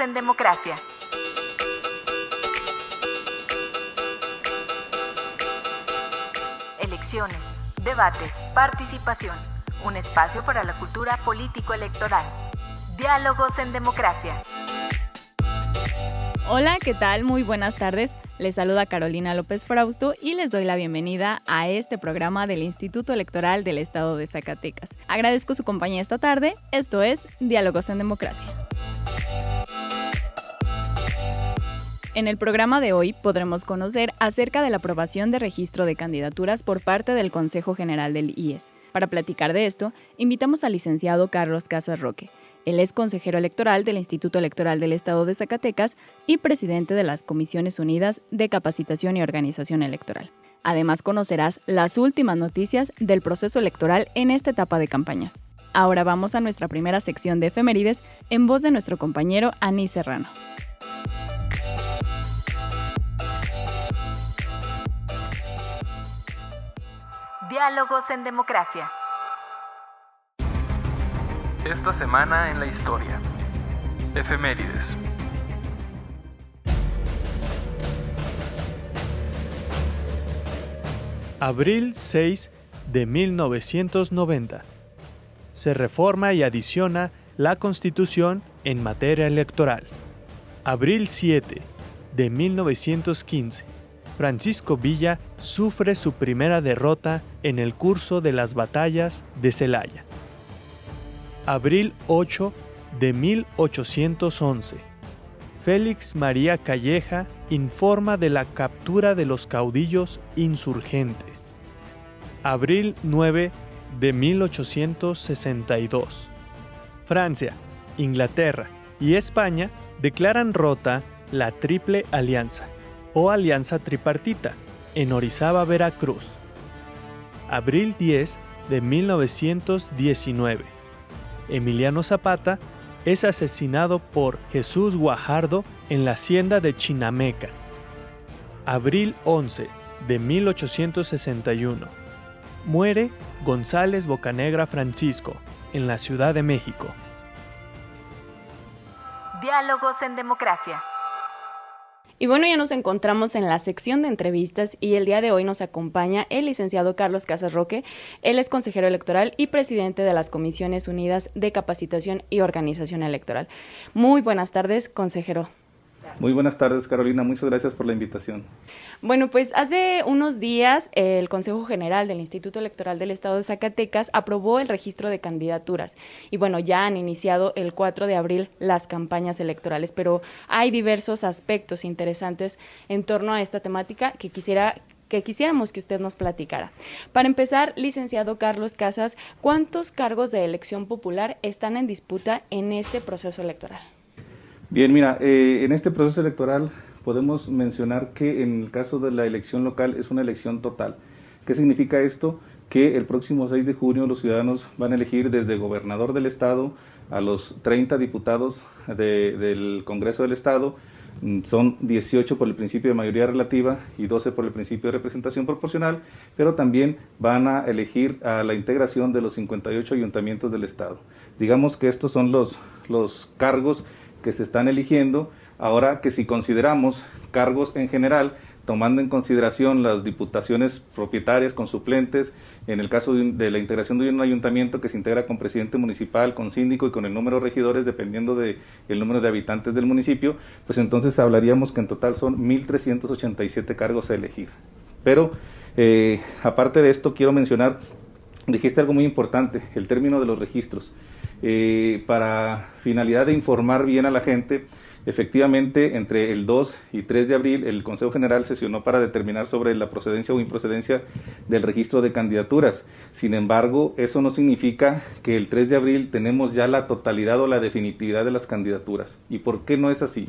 En Democracia. Elecciones, debates, participación. Un espacio para la cultura político-electoral. Diálogos en Democracia. Hola, ¿qué tal? Muy buenas tardes. Les saluda Carolina López Frausto y les doy la bienvenida a este programa del Instituto Electoral del Estado de Zacatecas. Agradezco su compañía esta tarde. Esto es Diálogos en Democracia. En el programa de hoy podremos conocer acerca de la aprobación de registro de candidaturas por parte del Consejo General del IES. Para platicar de esto, invitamos al licenciado Carlos Casas Roque. Él es consejero electoral del Instituto Electoral del Estado de Zacatecas y presidente de las Comisiones Unidas de Capacitación y Organización Electoral. Además conocerás las últimas noticias del proceso electoral en esta etapa de campañas. Ahora vamos a nuestra primera sección de efemérides en voz de nuestro compañero Aní Serrano. Diálogos en Democracia. Esta semana en la historia. Efemérides. Abril 6 de 1990. Se reforma y adiciona la Constitución en materia electoral. Abril 7 de 1915. Francisco Villa sufre su primera derrota en el curso de las batallas de Celaya. Abril 8 de 1811. Félix María Calleja informa de la captura de los caudillos insurgentes. Abril 9 de 1862. Francia, Inglaterra y España declaran rota la Triple Alianza o Alianza Tripartita en Orizaba, Veracruz. Abril 10 de 1919. Emiliano Zapata es asesinado por Jesús Guajardo en la hacienda de Chinameca. Abril 11 de 1861. Muere González Bocanegra Francisco en la Ciudad de México. Diálogos en Democracia. Y bueno, ya nos encontramos en la sección de entrevistas y el día de hoy nos acompaña el licenciado Carlos Casas Roque. Él es consejero electoral y presidente de las Comisiones Unidas de Capacitación y Organización Electoral. Muy buenas tardes, consejero. Muy buenas tardes, Carolina. Muchas gracias por la invitación. Bueno, pues hace unos días el Consejo General del Instituto Electoral del Estado de Zacatecas aprobó el registro de candidaturas y bueno, ya han iniciado el 4 de abril las campañas electorales, pero hay diversos aspectos interesantes en torno a esta temática que quisiera que quisiéramos que usted nos platicara. Para empezar, licenciado Carlos Casas, ¿cuántos cargos de elección popular están en disputa en este proceso electoral? Bien, mira, eh, en este proceso electoral podemos mencionar que en el caso de la elección local es una elección total. ¿Qué significa esto? Que el próximo 6 de junio los ciudadanos van a elegir desde gobernador del estado a los 30 diputados del Congreso del Estado. Mm, son 18 por el principio de mayoría relativa y 12 por el principio de representación proporcional, pero también van a elegir a la integración de los 58 ayuntamientos del Estado. Digamos que estos son los, los cargos que se están eligiendo, ahora que si consideramos cargos en general, tomando en consideración las diputaciones propietarias con suplentes, en el caso de, la integración de un ayuntamiento que se integra con presidente municipal, con síndico y con el número de regidores, dependiendo del número de habitantes del municipio, pues entonces hablaríamos que en total son 1.387 cargos a elegir. Pero, eh, aparte de esto, quiero mencionar, dijiste algo muy importante, el término de los registros. Eh, para finalidad de informar bien a la gente, efectivamente entre el 2 y 3 de abril el Consejo General sesionó para determinar sobre la procedencia o improcedencia del registro de candidaturas. Sin embargo, eso no significa que el 3 de abril tenemos ya la totalidad o la definitividad de las candidaturas. ¿Y por qué no es así?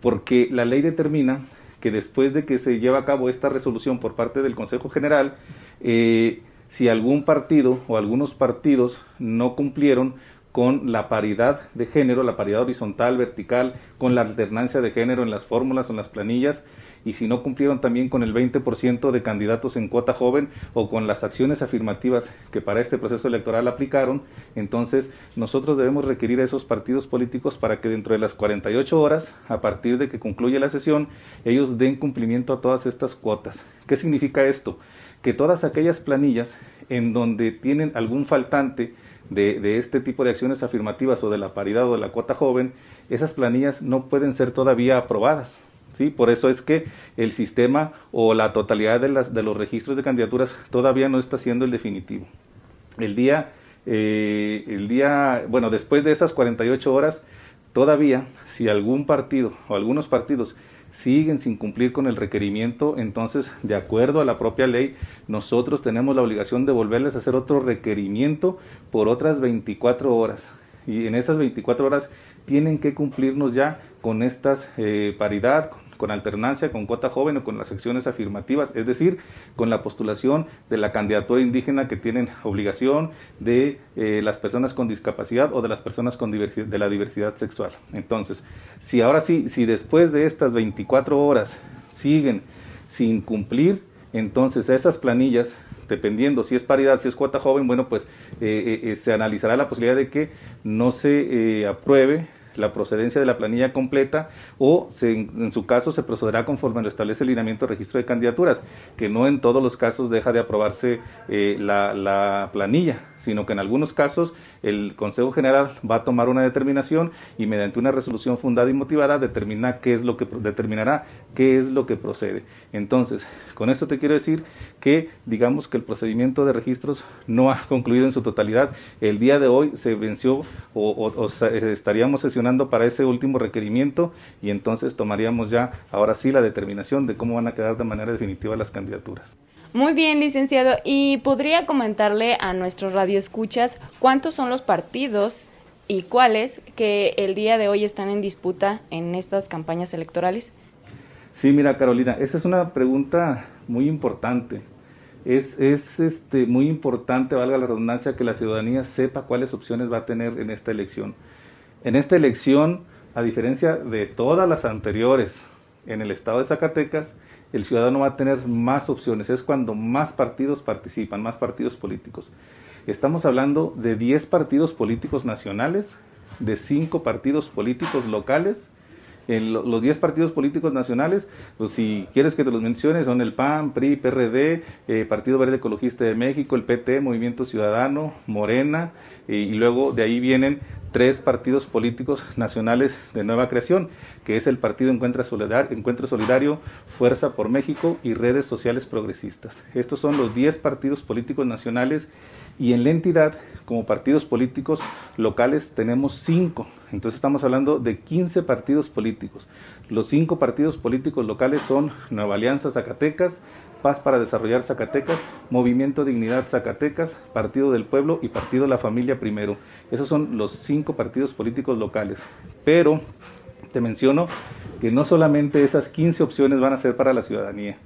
Porque la ley determina que después de que se lleva a cabo esta resolución por parte del Consejo General, eh, si algún partido o algunos partidos no cumplieron con la paridad de género, la paridad horizontal, vertical, con la alternancia de género en las fórmulas en las planillas, y si no cumplieron también con el 20% de candidatos en cuota joven o con las acciones afirmativas que para este proceso electoral aplicaron, entonces nosotros debemos requerir a esos partidos políticos para que dentro de las 48 horas, a partir de que concluya la sesión, ellos den cumplimiento a todas estas cuotas. ¿Qué significa esto? Que todas aquellas planillas en donde tienen algún faltante, de, este tipo de acciones afirmativas o de la paridad o de la cuota joven, esas planillas no pueden ser todavía aprobadas. ¿sí? Por eso es que el sistema o la totalidad de, las, de los registros de candidaturas todavía no está siendo el definitivo. El día, eh, el día, bueno, después de esas 48 horas, todavía, si algún partido o algunos partidos siguen sin cumplir con el requerimiento, entonces, de acuerdo a la propia ley, nosotros tenemos la obligación de volverles a hacer otro requerimiento por otras 24 horas. Y en esas 24 horas tienen que cumplirnos ya con estas eh, paridad, con alternancia, con cuota joven o con las secciones afirmativas, es decir, con la postulación de la candidatura indígena que tienen obligación de eh, las personas con discapacidad o de las personas con de la diversidad sexual. Entonces, si ahora sí, si después de estas 24 horas siguen sin cumplir, entonces esas planillas dependiendo si es paridad, si es cuota joven, bueno, pues eh, se analizará la posibilidad de que no se apruebe la procedencia de la planilla completa o en su caso se procederá conforme lo establece el lineamiento de registro de candidaturas, que no en todos los casos deja de aprobarse eh, la, la planilla sino que en algunos casos el Consejo General va a tomar una determinación y mediante una resolución fundada y motivada determina qué es lo que determinará qué es lo que procede. Entonces, con esto te quiero decir que digamos que el procedimiento de registros no ha concluido en su totalidad. El día de hoy se venció o, estaríamos sesionando para ese último requerimiento y entonces tomaríamos ya ahora sí la determinación de cómo van a quedar de manera definitiva las candidaturas. Muy bien, licenciado. ¿Y podría comentarle a nuestros radioescuchas cuántos son los partidos y cuáles que el día de hoy están en disputa en estas campañas electorales? Sí, mira, Carolina, esa es una pregunta muy importante. Es, es este, muy importante, valga la redundancia, que la ciudadanía sepa cuáles opciones va a tener en esta elección. En esta elección, a diferencia de todas las anteriores en el estado de Zacatecas, el ciudadano va a tener más opciones. Es cuando más partidos participan, más partidos políticos. Estamos hablando de 10 partidos políticos nacionales, de 5 partidos políticos locales. En los 10 partidos políticos nacionales, pues si quieres que te los menciones, son el PAN, PRI, PRD, eh, Partido Verde Ecologista de México, el PT, Movimiento Ciudadano, Morena, y luego de ahí vienen tres partidos políticos nacionales de nueva creación, que es el Partido Encuentro Solidario, Fuerza por México y Redes Sociales Progresistas. Estos son los 10 partidos políticos nacionales y en la entidad, como partidos políticos locales, tenemos 5. Entonces estamos hablando de 15 partidos políticos. Los cinco partidos políticos locales son Nueva Alianza Zacatecas, Paz para Desarrollar Zacatecas, Movimiento Dignidad Zacatecas, Partido del Pueblo y Partido La Familia Primero. Esos son los cinco partidos políticos locales. Pero te menciono que no solamente esas 15 opciones van a ser para la ciudadanía.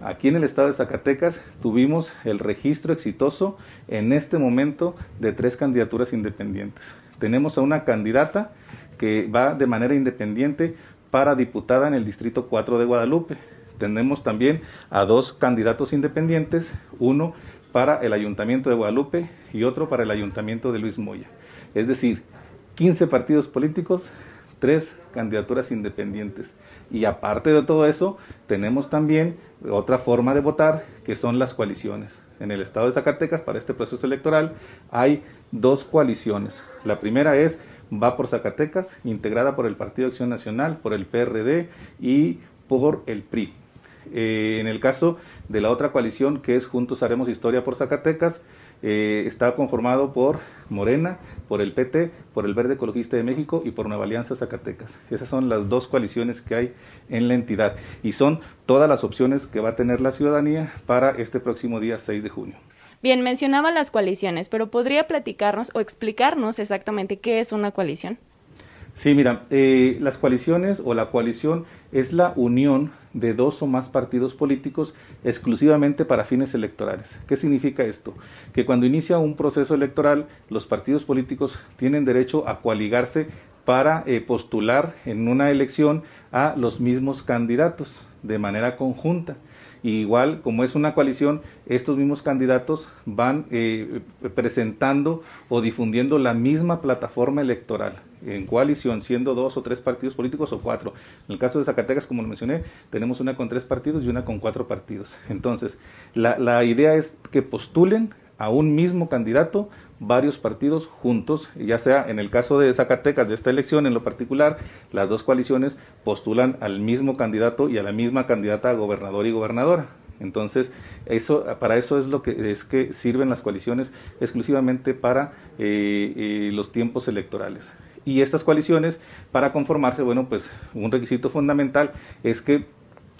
Aquí en el estado de Zacatecas tuvimos el registro exitoso en este momento de tres candidaturas independientes. Tenemos a una candidata que va de manera independiente para diputada en el Distrito 4 de Guadalupe tenemos también a dos candidatos independientes, uno para el Ayuntamiento de Guadalupe y otro para el Ayuntamiento de Luis Moya. Es decir, 15 partidos políticos, tres candidaturas independientes. Y aparte de todo eso, tenemos también otra forma de votar, que son las coaliciones. En el estado de Zacatecas, para este proceso electoral, hay dos coaliciones. La primera es Va por Zacatecas, integrada por el Partido Acción Nacional, por el PRD y por el PRI. Eh, en el caso de la otra coalición, que es Juntos Haremos Historia por Zacatecas, eh, está conformado por Morena, por el PT, por el Verde Ecologista de México y por Nueva Alianza Zacatecas. Esas son las dos coaliciones que hay en la entidad y son todas las opciones que va a tener la ciudadanía para este próximo día 6 de junio. Bien, mencionaba las coaliciones, pero ¿podría platicarnos o explicarnos exactamente qué es una coalición? Sí, mira, eh, las coaliciones o la coalición es la unión de dos o más partidos políticos exclusivamente para fines electorales. ¿Qué significa esto? Que cuando inicia un proceso electoral, los partidos políticos tienen derecho a coaligarse para eh, postular en una elección a los mismos candidatos de manera conjunta igual, como es una coalición, estos mismos candidatos van eh, presentando o difundiendo la misma plataforma electoral en coalición, siendo dos o tres partidos políticos o cuatro. En el caso de Zacatecas, como lo mencioné, tenemos una con tres partidos y una con cuatro partidos. Entonces, la, idea es que postulen a un mismo candidato varios partidos juntos, ya sea en el caso de Zacatecas, de esta elección en lo particular, las dos coaliciones postulan al mismo candidato y a la misma candidata a gobernador y gobernadora. Entonces, eso, para eso es lo que es que sirven las coaliciones exclusivamente para eh, eh, los tiempos electorales. Y estas coaliciones, para conformarse, bueno, pues un requisito fundamental es que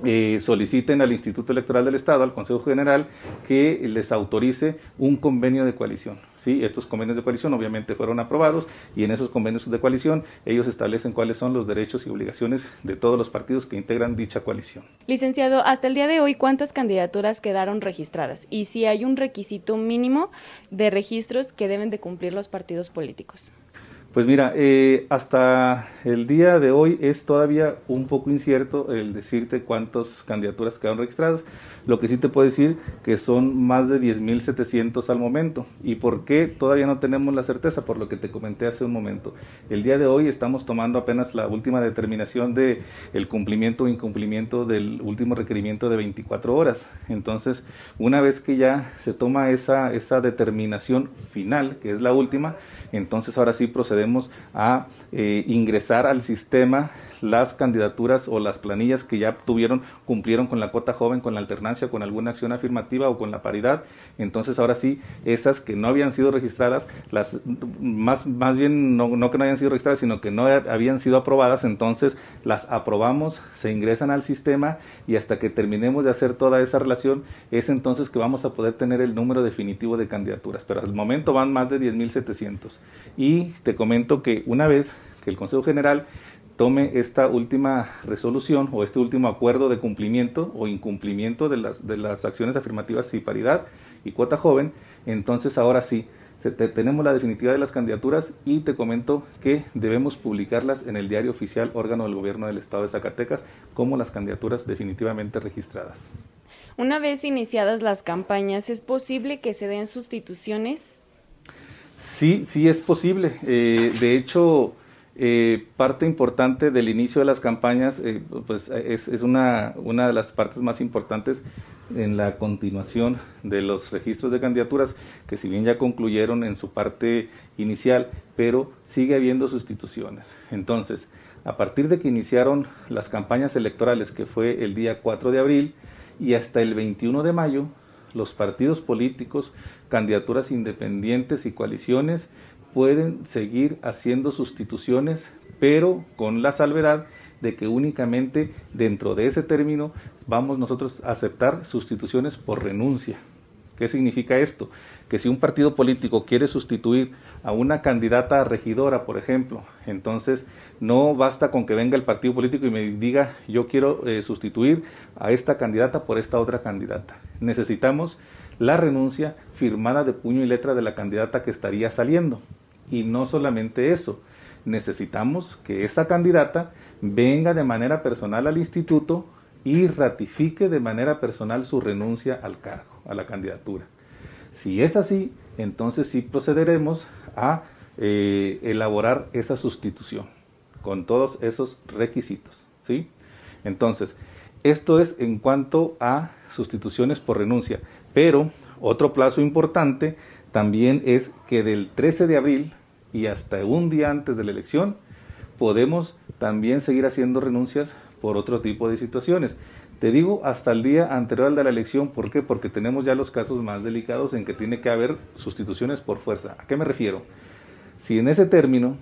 eh, soliciten al Instituto Electoral del Estado, al Consejo General, que les autorice un convenio de coalición. ¿sí? Estos convenios de coalición obviamente fueron aprobados y en esos convenios de coalición ellos establecen cuáles son los derechos y obligaciones de todos los partidos que integran dicha coalición. Licenciado, hasta el día de hoy, ¿cuántas candidaturas quedaron registradas? Y si hay un requisito mínimo de registros que deben de cumplir los partidos políticos. Pues mira, eh, hasta el día de hoy es todavía un poco incierto el decirte cuántas candidaturas quedaron registradas. Lo que sí te puedo decir que son más de 10.700 al momento. ¿Y por qué todavía no tenemos la certeza? Por lo que te comenté hace un momento. El día de hoy estamos tomando apenas la última determinación de cumplimiento o incumplimiento del último requerimiento de 24 horas. Entonces, una vez que ya se toma esa, esa determinación final, que es la última, entonces ahora sí procedemos a eh, ingresar al sistema las candidaturas o las planillas que ya tuvieron, cumplieron con la cuota joven, con la alternancia, con alguna acción afirmativa o con la paridad. Entonces ahora sí, esas que no habían sido registradas, las más, más bien no, no que no hayan sido registradas, sino que no habían sido aprobadas, entonces las aprobamos, se ingresan al sistema y hasta que terminemos de hacer toda esa relación, es entonces que vamos a poder tener el número definitivo de candidaturas. Pero al momento van más de 10.700. Y te comento que una vez que el Consejo General tome esta última resolución o este último acuerdo de cumplimiento o incumplimiento de las, de las acciones afirmativas y paridad y cuota joven, entonces ahora sí, tenemos la definitiva de las candidaturas y te comento que debemos publicarlas en el diario oficial órgano del gobierno del estado de Zacatecas como las candidaturas definitivamente registradas. Una vez iniciadas las campañas, ¿es posible que se den sustituciones? Sí, sí es posible. Eh, de hecho, eh, parte importante del inicio de las campañas eh, pues es, una, una, de las partes más importantes en la continuación de los registros de candidaturas que si bien ya concluyeron en su parte inicial pero sigue habiendo sustituciones. Entonces a partir de que iniciaron las campañas electorales que fue el día 4 de abril y hasta el 21 de mayo los partidos políticos, candidaturas independientes y coaliciones pueden seguir haciendo sustituciones, pero con la salvedad de que únicamente dentro de ese término vamos nosotros a aceptar sustituciones por renuncia. ¿Qué significa esto? Que si un partido político quiere sustituir a una candidata a regidora, por ejemplo, entonces no basta con que venga el partido político y me diga yo quiero eh, sustituir a esta candidata por esta otra candidata. Necesitamos la renuncia firmada de puño y letra de la candidata que estaría saliendo. Y no solamente eso, necesitamos que esa candidata venga de manera personal al instituto y ratifique de manera personal su renuncia al cargo, a la candidatura. Si es así, entonces sí procederemos a eh, elaborar esa sustitución con todos esos requisitos. ¿sí? Entonces, esto es en cuanto a sustituciones por renuncia. Pero otro plazo importante también es que del 13 de abril y hasta un día antes de la elección podemos también seguir haciendo renuncias por otro tipo de situaciones. Te digo hasta el día anterior al de la elección, ¿por qué? Porque tenemos ya los casos más delicados en que tiene que haber sustituciones por fuerza. ¿A qué me refiero? Si en ese término,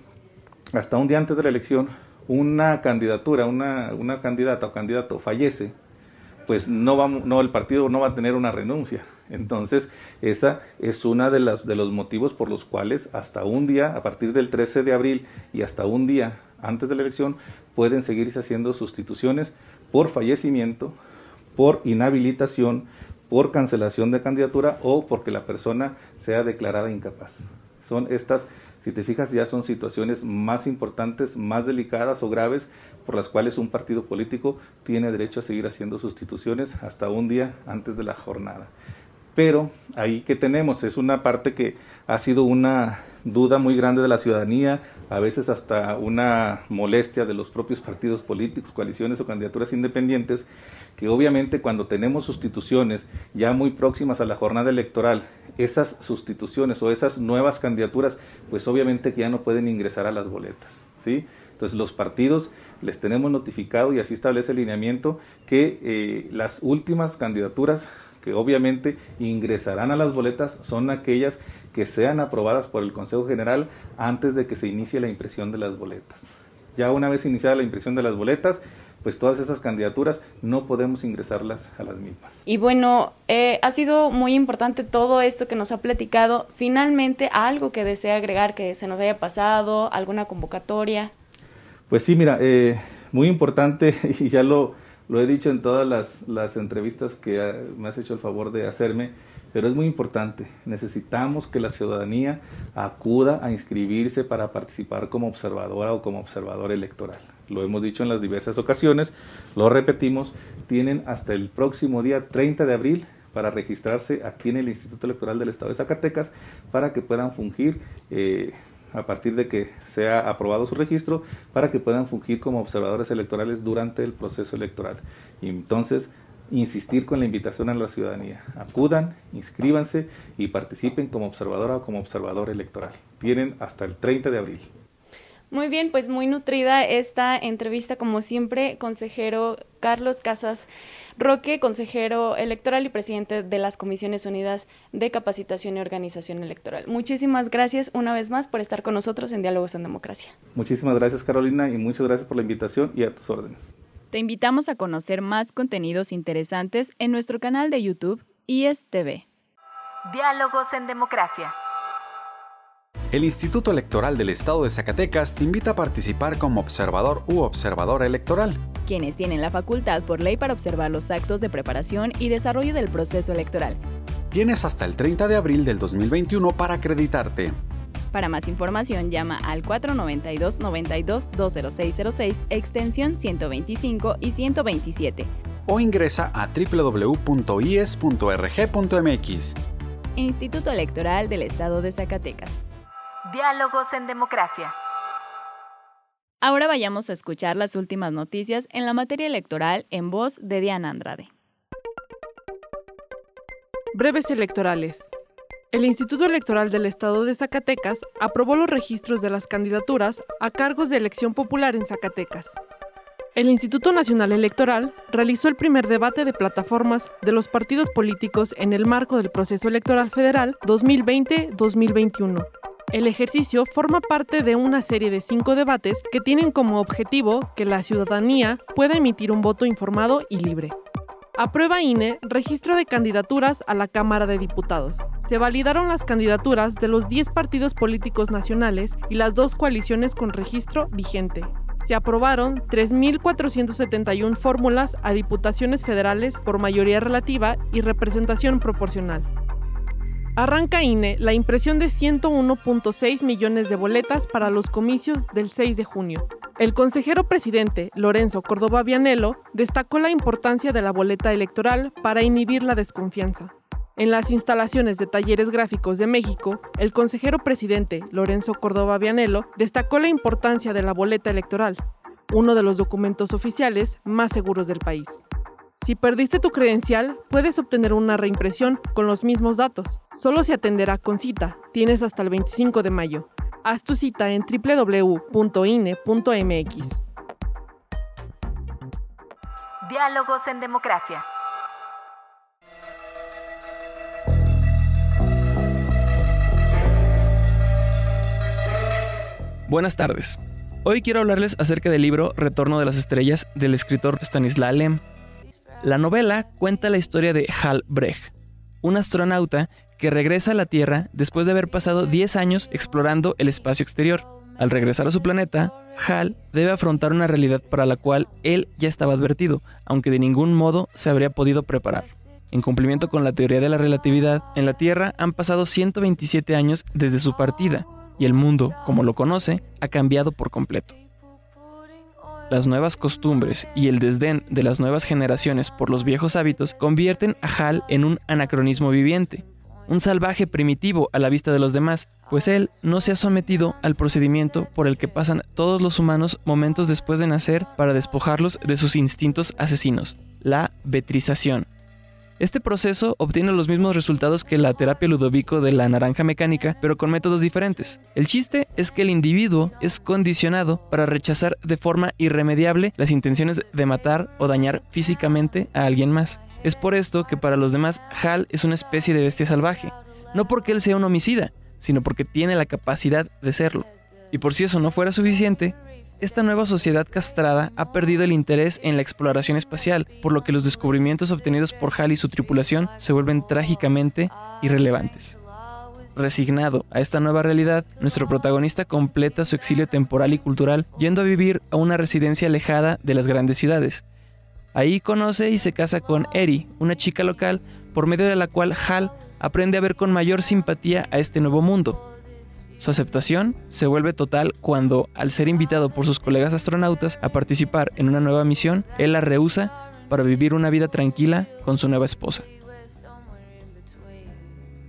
hasta un día antes de la elección, una candidatura, una, una candidata o candidato fallece, pues no, va, no el partido no va a tener una renuncia. Entonces, esa es una de las de los motivos por los cuales hasta un día, a partir del 13 de abril y hasta un día antes de la elección, pueden seguirse haciendo sustituciones por fallecimiento, por inhabilitación, por cancelación de candidatura o porque la persona sea declarada incapaz. Son estas si te fijas, ya son situaciones más importantes, más delicadas o graves por las cuales un partido político tiene derecho a seguir haciendo sustituciones hasta un día antes de la jornada. Pero ahí que tenemos es una parte que ha sido una duda muy grande de la ciudadanía, a veces hasta una molestia de los propios partidos políticos, coaliciones o candidaturas independientes, que obviamente cuando tenemos sustituciones ya muy próximas a la jornada electoral, esas sustituciones o esas nuevas candidaturas, pues obviamente que ya no pueden ingresar a las boletas, ¿sí? Entonces los partidos les tenemos notificado y así establece el lineamiento que eh, las últimas candidaturas que obviamente ingresarán a las boletas son aquellas que sean aprobadas por el Consejo General antes de que se inicie la impresión de las boletas. Ya una vez iniciada la impresión de las boletas, pues todas esas candidaturas no podemos ingresarlas a las mismas. Y bueno, eh, ha sido muy importante todo esto que nos ha platicado. Finalmente, algo que desea agregar que se nos haya pasado, alguna convocatoria. Pues sí, mira, eh, muy importante y ya lo, lo he dicho en todas las, las entrevistas que ah, me has hecho el favor de hacerme, pero es muy importante. Necesitamos que la ciudadanía acuda a inscribirse para participar como observadora o como observador electoral. Lo hemos dicho en las diversas ocasiones, lo repetimos, tienen hasta el próximo día 30 de abril para registrarse aquí en el Instituto Electoral del Estado de Zacatecas para que puedan fungir eh, a partir de que sea aprobado su registro, para que puedan fungir como observadores electorales durante el proceso electoral. Y entonces, insistir con la invitación a la ciudadanía. Acudan, inscríbanse y participen como observadora o como observador electoral. Tienen hasta el 30 de abril. Muy bien, pues muy nutrida esta entrevista, como siempre, consejero Carlos Casas Roque, consejero electoral y presidente de las Comisiones Unidas de Capacitación y Organización Electoral. Muchísimas gracias una vez más por estar con nosotros en Diálogos en Democracia. Muchísimas gracias, Carolina, y muchas gracias por la invitación y a tus órdenes. Te invitamos a conocer más contenidos interesantes en nuestro canal de YouTube ISTV. Diálogos en Democracia. El Instituto Electoral del Estado de Zacatecas te invita a participar como observador u observadora electoral. Quienes tienen la facultad por ley para observar los actos de preparación y desarrollo del proceso electoral. Tienes hasta el 30 de abril del 2021 para acreditarte. Para más información llama al 492-92-20606, extensión 125 y 127. O ingresa a www.ies.rg.mx. Instituto Electoral del Estado de Zacatecas. Diálogos en Democracia. Ahora vayamos a escuchar las últimas noticias en la materia electoral en voz de Diana Andrade. Breves electorales. El Instituto Electoral del Estado de Zacatecas aprobó los registros de las candidaturas a cargos de elección popular en Zacatecas. El Instituto Nacional Electoral realizó el primer debate de plataformas de los partidos políticos en el marco del proceso electoral federal 2020-2021 el ejercicio forma parte de una serie de cinco debates que tienen como objetivo que la ciudadanía pueda emitir un voto informado y libre. Aprueba INE registro de candidaturas a la Cámara de Diputados. Se validaron las candidaturas de los 10 partidos políticos nacionales y las dos coaliciones con registro vigente. Se aprobaron 3.471 fórmulas a diputaciones federales por mayoría relativa y representación proporcional. Arranca INE la impresión de 101.6 millones de boletas para los comicios del 6 de junio. El consejero presidente, Lorenzo Córdoba Vianello, destacó la importancia de la boleta electoral para inhibir la desconfianza. En las instalaciones de Talleres Gráficos de México, el consejero presidente, Lorenzo Córdoba Vianello, destacó la importancia de la boleta electoral, uno de los documentos oficiales más seguros del país. Si perdiste tu credencial, puedes obtener una reimpresión con los mismos datos. Solo se atenderá con cita. Tienes hasta el 25 de mayo. Haz tu cita en www.ine.mx. Diálogos en Democracia. Buenas tardes. Hoy quiero hablarles acerca del libro Retorno de las Estrellas del escritor Stanislaw Lem. La novela cuenta la historia de Hal Brecht, un astronauta que regresa a la Tierra después de haber pasado 10 años explorando el espacio exterior. Al regresar a su planeta, Hal debe afrontar una realidad para la cual él ya estaba advertido, aunque de ningún modo se habría podido preparar. En cumplimiento con la teoría de la relatividad, en la Tierra han pasado 127 años desde su partida, y el mundo, como lo conoce, ha cambiado por completo. Las nuevas costumbres y el desdén de las nuevas generaciones por los viejos hábitos convierten a Hal en un anacronismo viviente, un salvaje primitivo a la vista de los demás, pues él no se ha sometido al procedimiento por el que pasan todos los humanos momentos después de nacer para despojarlos de sus instintos asesinos, la vetrización. Este proceso obtiene los mismos resultados que la terapia ludovico de la naranja mecánica, pero con métodos diferentes. El chiste es que el individuo es condicionado para rechazar de forma irremediable las intenciones de matar o dañar físicamente a alguien más. Es por esto que para los demás Hal es una especie de bestia salvaje, no porque él sea un homicida, sino porque tiene la capacidad de serlo. Y por si eso no fuera suficiente, esta nueva sociedad castrada ha perdido el interés en la exploración espacial, por lo que los descubrimientos obtenidos por Hal y su tripulación se vuelven trágicamente irrelevantes. Resignado a esta nueva realidad, nuestro protagonista completa su exilio temporal y cultural yendo a vivir a una residencia alejada de las grandes ciudades. Ahí conoce y se casa con Eri, una chica local, por medio de la cual Hal aprende a ver con mayor simpatía a este nuevo mundo, su aceptación se vuelve total cuando, al ser invitado por sus colegas astronautas a participar en una nueva misión, él la rehúsa para vivir una vida tranquila con su nueva esposa.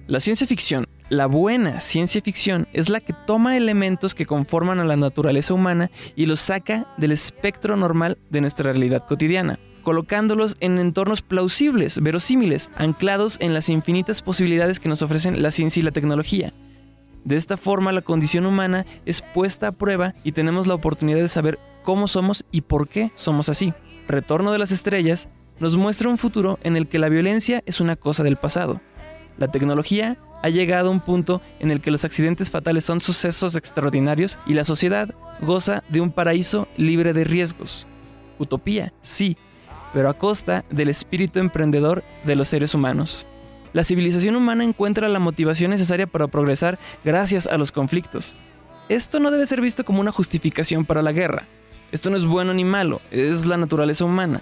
La ciencia ficción, la buena ciencia ficción, es la que toma elementos que conforman a la naturaleza humana y los saca del espectro normal de nuestra realidad cotidiana colocándolos en entornos plausibles, verosímiles, anclados en las infinitas posibilidades que nos ofrecen la ciencia y la tecnología. De esta forma la condición humana es puesta a prueba y tenemos la oportunidad de saber cómo somos y por qué somos así. Retorno de las Estrellas nos muestra un futuro en el que la violencia es una cosa del pasado. La tecnología ha llegado a un punto en el que los accidentes fatales son sucesos extraordinarios y la sociedad goza de un paraíso libre de riesgos. Utopía, sí, pero a costa del espíritu emprendedor de los seres humanos la civilización humana encuentra la motivación necesaria para progresar gracias a los conflictos. Esto no debe ser visto como una justificación para la guerra. Esto no es bueno ni malo, es la naturaleza humana.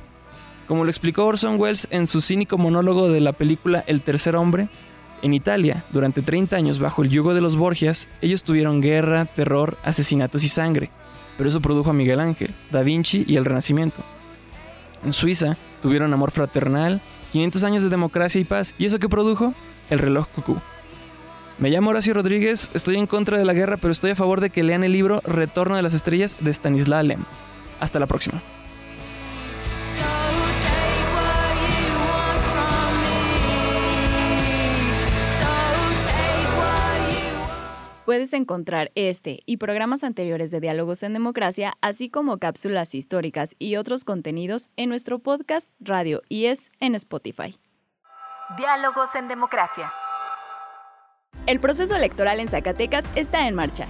Como lo explicó Orson Welles en su cínico monólogo de la película El tercer hombre, en Italia, durante 30 años bajo el yugo de los Borgias, ellos tuvieron guerra, terror, asesinatos y sangre. Pero eso produjo a Miguel Ángel, Da Vinci y el Renacimiento. En Suiza tuvieron amor fraternal 500 años de democracia y paz. ¿Y eso qué produjo? El reloj cucú. Me llamo Horacio Rodríguez, estoy en contra de la guerra, pero estoy a favor de que lean el libro Retorno de las Estrellas de Stanislaw Lem. Hasta la próxima. Puedes encontrar este y programas anteriores de Diálogos en Democracia, así como cápsulas históricas y otros contenidos en nuestro podcast Radio IES en Spotify. Diálogos en Democracia. El proceso electoral en Zacatecas está en marcha.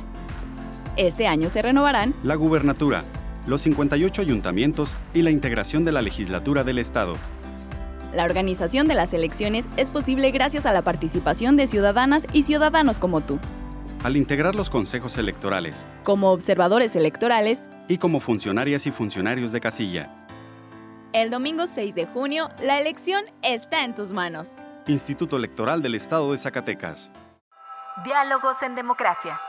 Este año se renovarán la gubernatura, los 58 ayuntamientos y la integración de la legislatura del Estado. La organización de las elecciones es posible gracias a la participación de ciudadanas y ciudadanos como tú al integrar los consejos electorales, como observadores electorales y como funcionarias y funcionarios de casilla. El domingo 6 de junio, la elección está en tus manos. Instituto Electoral del Estado de Zacatecas. Diálogos en democracia.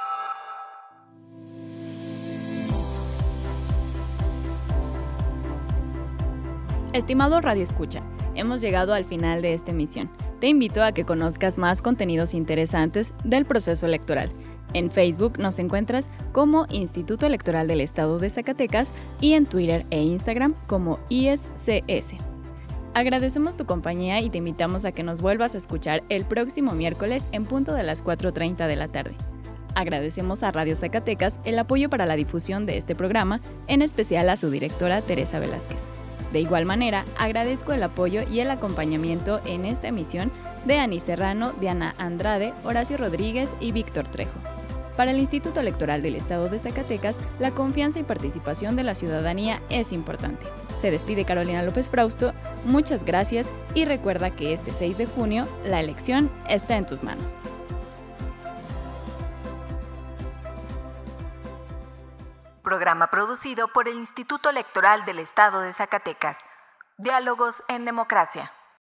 Estimado Radio Escucha, hemos llegado al final de esta emisión. Te invito a que conozcas más contenidos interesantes del proceso electoral. En Facebook nos encuentras como Instituto Electoral del Estado de Zacatecas y en Twitter e Instagram como ISCS. Agradecemos tu compañía y te invitamos a que nos vuelvas a escuchar el próximo miércoles en punto de las 4.30 de la tarde. Agradecemos a Radio Zacatecas el apoyo para la difusión de este programa, en especial a su directora Teresa Velázquez. De igual manera, agradezco el apoyo y el acompañamiento en esta emisión de Ani Serrano, Diana Andrade, Horacio Rodríguez y Víctor Trejo. Para el Instituto Electoral del Estado de Zacatecas, la confianza y participación de la ciudadanía es importante. Se despide Carolina López Frausto, muchas gracias y recuerda que este 6 de junio la elección está en tus manos. Programa producido por el Instituto Electoral del Estado de Zacatecas. Diálogos en Democracia.